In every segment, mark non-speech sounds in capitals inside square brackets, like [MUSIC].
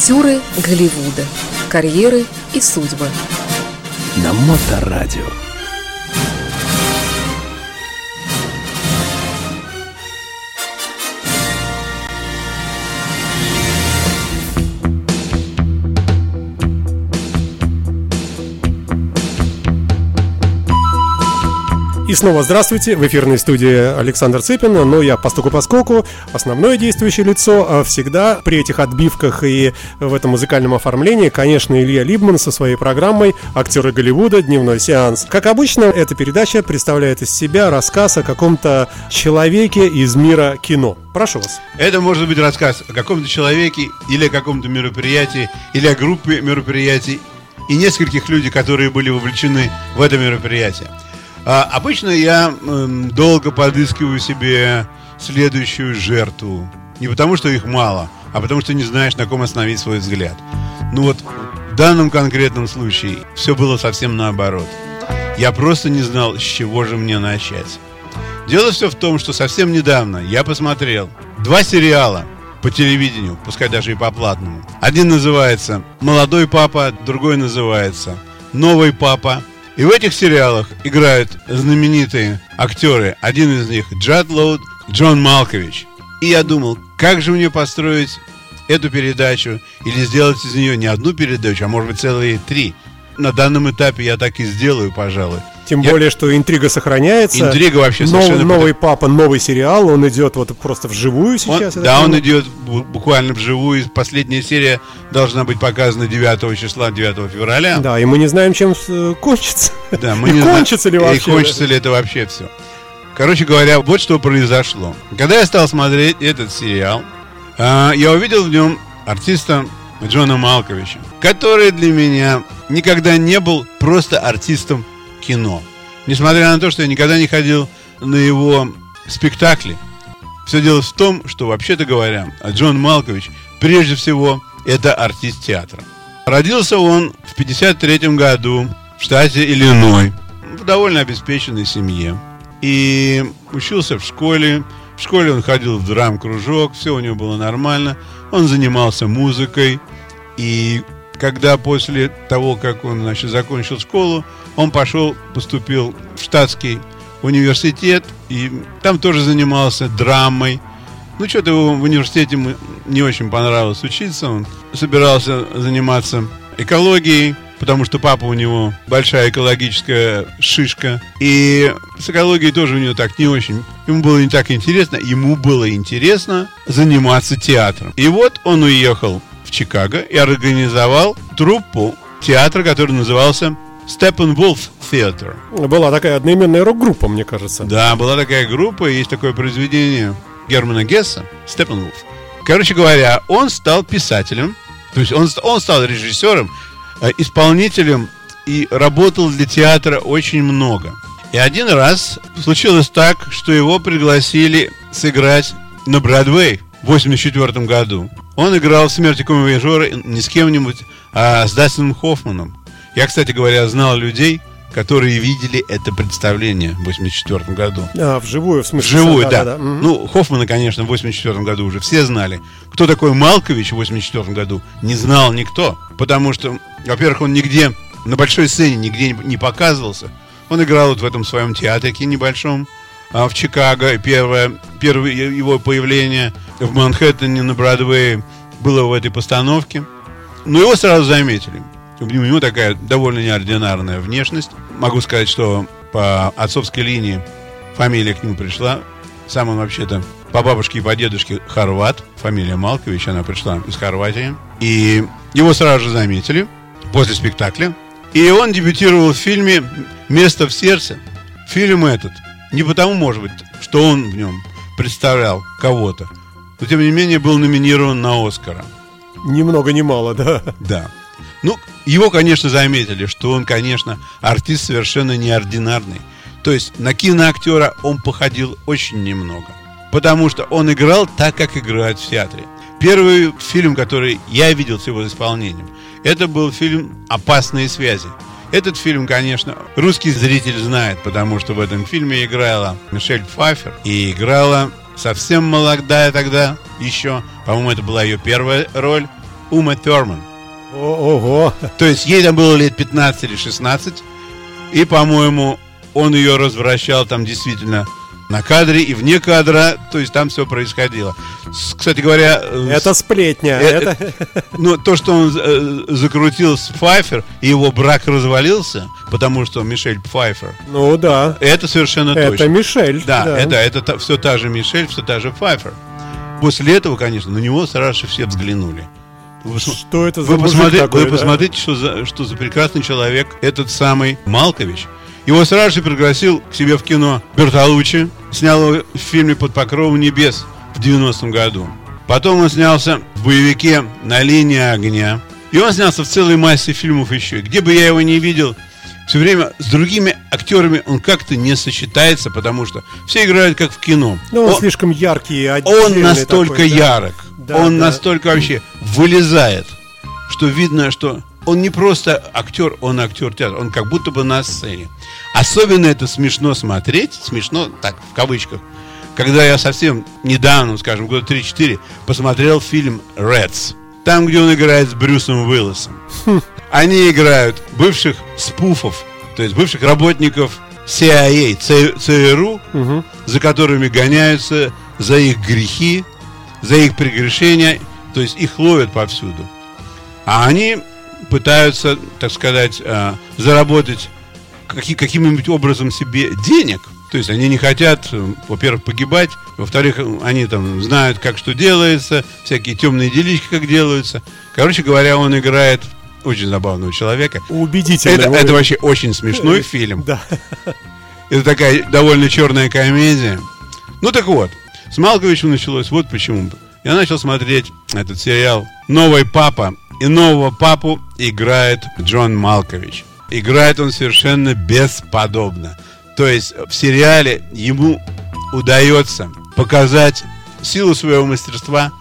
Актеры Голливуда. Карьеры и судьбы. На Моторадио. И снова здравствуйте, в эфирной студии Александр Цыпин, но я постуку поскоку, основное действующее лицо а всегда при этих отбивках и в этом музыкальном оформлении, конечно, Илья Либман со своей программой «Актеры Голливуда. Дневной сеанс». Как обычно, эта передача представляет из себя рассказ о каком-то человеке из мира кино. Прошу вас. Это может быть рассказ о каком-то человеке или о каком-то мероприятии, или о группе мероприятий и нескольких людей, которые были вовлечены в это мероприятие. А, обычно я э, долго подыскиваю себе следующую жертву. Не потому, что их мало, а потому, что не знаешь, на ком остановить свой взгляд. Ну вот, в данном конкретном случае все было совсем наоборот. Я просто не знал, с чего же мне начать. Дело все в том, что совсем недавно я посмотрел два сериала по телевидению, пускай даже и по платному. Один называется «Молодой папа», другой называется «Новый папа», и в этих сериалах играют знаменитые актеры. Один из них Джад Лоуд, Джон Малкович. И я думал, как же мне построить эту передачу или сделать из нее не одну передачу, а может быть целые три. На данном этапе я так и сделаю, пожалуй. Тем Я- более, что интрига сохраняется. Интрига вообще Нов- совершенно Новый папа, новый сериал, он идет вот просто вживую Он- сейчас. так да, он понимаю. идет бу- буквально вживую. Последняя серия должна быть показана 9 числа, 9 февраля. Да, и мы не знаем, чем э, кончится. Да, [LAUGHS] мы И не кончится ли вообще? И кончится ли это вообще все. Короче говоря, вот что произошло. Когда я стал смотреть этот сериал, а, я увидел в нем артиста Джона Малковича, который для меня никогда не был просто артистом кино. Несмотря на то, что я никогда не ходил на его спектакли. Все дело в том, что, вообще-то говоря, Джон Малкович, прежде всего, это артист театра. Родился он в 53 году в штате Иллиной, в довольно обеспеченной семье. И учился в школе. В школе он ходил в драм-кружок, все у него было нормально. Он занимался музыкой. И когда после того, как он значит, закончил школу, он пошел, поступил в штатский университет, и там тоже занимался драмой. Ну, что-то в университете ему не очень понравилось учиться. Он собирался заниматься экологией, потому что папа у него большая экологическая шишка. И с экологией тоже у него так не очень. Ему было не так интересно. Ему было интересно заниматься театром. И вот он уехал в Чикаго и организовал труппу театра, который назывался Steppenwolf Theater. Была такая одноименная рок-группа, мне кажется. Да, была такая группа, есть такое произведение Германа Гесса «Степенвулф». Короче говоря, он стал писателем, то есть он, он стал режиссером, э, исполнителем и работал для театра очень много. И один раз случилось так, что его пригласили сыграть на Бродвей в 84 году. Он играл в «Смерти комивояжера» не с кем-нибудь, а с Дастином Хоффманом. Я, кстати говоря, знал людей, которые видели это представление в 84 году. А, вживую, в смысле. Вживую, да. Мгм. Ну, Хоффмана, конечно, в 84 году уже все знали. Кто такой Малкович в 84 году, не знал никто. Потому что, во-первых, он нигде, на большой сцене нигде не- показывался. Он играл вот в этом своем театрике небольшом а, в Чикаго. Первое, первое его появление в Манхэттене на Бродвее было в этой постановке. Но его сразу заметили. У него такая довольно неординарная внешность. Могу сказать, что по отцовской линии фамилия к нему пришла. Сам он вообще-то по бабушке и по дедушке хорват. Фамилия Малкович, она пришла из Хорватии. И его сразу же заметили после спектакля. И он дебютировал в фильме «Место в сердце». Фильм этот не потому, может быть, что он в нем представлял кого-то, но тем не менее был номинирован на Оскара. Ни много ни мало, да. Да. Ну, его, конечно, заметили, что он, конечно, артист совершенно неординарный. То есть на киноактера он походил очень немного. Потому что он играл так, как играют в театре. Первый фильм, который я видел с его исполнением, это был фильм «Опасные связи». Этот фильм, конечно, русский зритель знает, потому что в этом фильме играла Мишель Пфайфер и играла совсем молодая тогда еще, по-моему, это была ее первая роль, Ума Терман. Ого. То есть ей там было лет 15 или 16. И, по-моему, он ее развращал там действительно на кадре и вне кадра. То есть там все происходило. С- Кстати говоря, э, Это сплетня. Э, Это... ну, то, что он э, закрутил с Пфайфер, и его брак развалился, потому что Мишель Пфайфер, Ну да. это совершенно Это точно. Мишель. Да, это, это все та же Мишель, все та же Пфайфер. После этого, конечно, на него сразу все взглянули. Вы, Что это за вы посмотри- такой, вы да? посмотрите, что за, что за прекрасный человек этот самый Малкович. Его сразу же пригласил к себе в кино Бертолуччи, снял его в фильме «Под покровом небес» в 90-м году. Потом он снялся в боевике «На линии огня». И он снялся в целой массе фильмов еще. Где бы я его не видел, все время с другими актерами он как-то не сочетается, потому что все играют как в кино. Ну, он О- слишком яркий, он настолько такой, да. ярок, Да, он да. настолько вообще вылезает, что видно, что он не просто актер, он актер театра, он как будто бы на сцене. Особенно это смешно смотреть, смешно, так, в кавычках, когда я совсем недавно, скажем, года 3-4, посмотрел фильм «Рэдс», там, где он играет с Брюсом Уиллисом. Они играют бывших спуфов, то есть бывших работников CIA, ЦРУ, за которыми гоняются за их грехи, за их прегрешения, то есть их ловят повсюду. А они пытаются, так сказать, э, заработать каким-нибудь образом себе денег. То есть они не хотят, э, во-первых, погибать, во-вторых, они там знают, как что делается, всякие темные делишки, как делаются. Короче говоря, он играет очень забавного человека. Убедительно. Это, это вообще очень смешной [LAUGHS] фильм. Да. Это такая довольно черная комедия. Ну так вот, с Малковичем началось вот почему. Я начал смотреть этот сериал «Новый папа». И нового папу играет Джон Малкович. Играет он совершенно бесподобно. То есть в сериале ему удается показать силу своего мастерства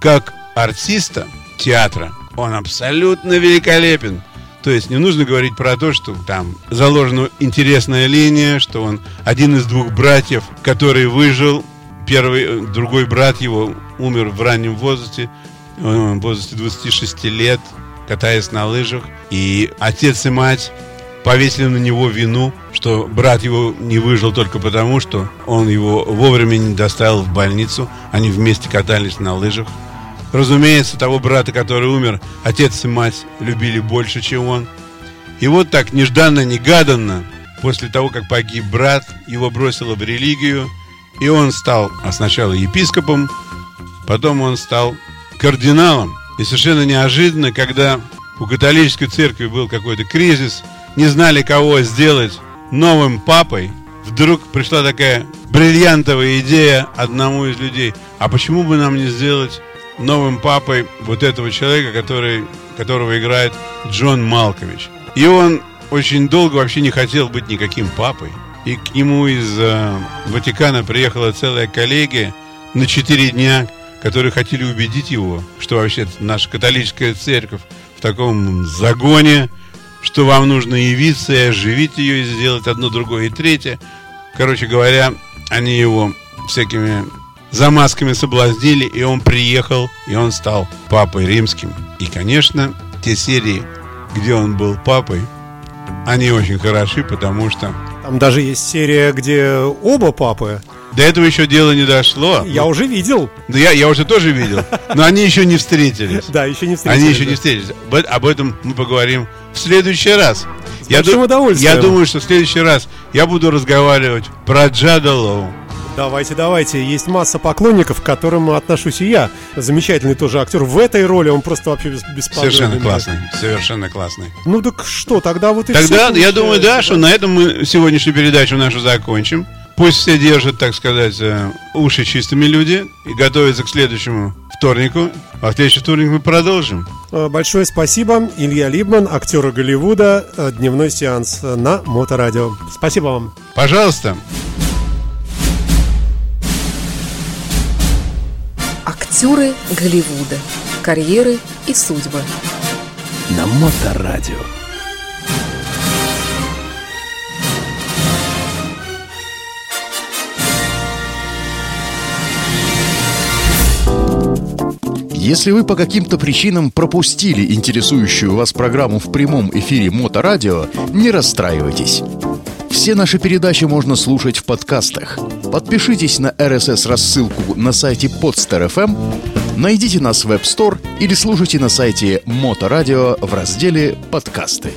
как артиста театра. Он абсолютно великолепен. То есть не нужно говорить про то, что там заложена интересная линия, что он один из двух братьев, который выжил. Первый, э, другой брат его умер в раннем возрасте, э, в возрасте 26 лет, катаясь на лыжах. И отец и мать повесили на него вину, что брат его не выжил только потому, что он его вовремя не доставил в больницу. Они вместе катались на лыжах. Разумеется, того брата, который умер, отец и мать любили больше, чем он. И вот так нежданно-негаданно, после того, как погиб брат, его бросило в религию, и он стал а сначала епископом, потом он стал кардиналом. И совершенно неожиданно, когда у католической церкви был какой-то кризис, не знали, кого сделать новым папой, вдруг пришла такая бриллиантовая идея одному из людей. А почему бы нам не сделать новым папой вот этого человека, который, которого играет Джон Малкович? И он очень долго вообще не хотел быть никаким папой. И к нему из э, Ватикана приехала целая коллегия на четыре дня, которые хотели убедить его, что вообще наша католическая церковь в таком загоне, что вам нужно явиться и оживить ее, и сделать одно, другое и третье. Короче говоря, они его всякими замазками соблазнили, и он приехал, и он стал папой римским. И, конечно, те серии, где он был папой, они очень хороши, потому что Там даже есть серия, где оба папы. До этого еще дело не дошло. Я Ну, уже видел. да я, я уже тоже видел, но они еще не встретились. Да, еще не встретились. Они еще да. не встретились. Об- этом мы поговорим в следующий раз. Я, большим удовольствием. я думаю, что в следующий раз я буду разговаривать про Джада Лоу. Давайте, давайте. Есть масса поклонников, к которым отношусь и я. Замечательный тоже актер. В этой роли он просто вообще бес- бесподобный. Совершенно классный. Совершенно классный. Ну так что, тогда вот и Тогда я думаю, да, получается, что на этом мы сегодняшнюю передачу нашу закончим. Пусть все держат, так сказать, э, уши чистыми люди и готовятся к следующему вторнику. А в следующий вторник мы продолжим. Э, Большое спасибо. Илья Либман, актер Голливуда. э, Дневной сеанс на Моторадио. Спасибо вам. Пожалуйста. Актеры Голливуда. Карьеры и судьбы. На Моторадио. Если вы по каким-то причинам пропустили интересующую вас программу в прямом эфире Моторадио, не расстраивайтесь. Все наши передачи можно слушать в подкастах. Подпишитесь на RSS-рассылку на сайте Podster.fm, найдите нас в App Store или слушайте на сайте Моторадио в разделе «Подкасты».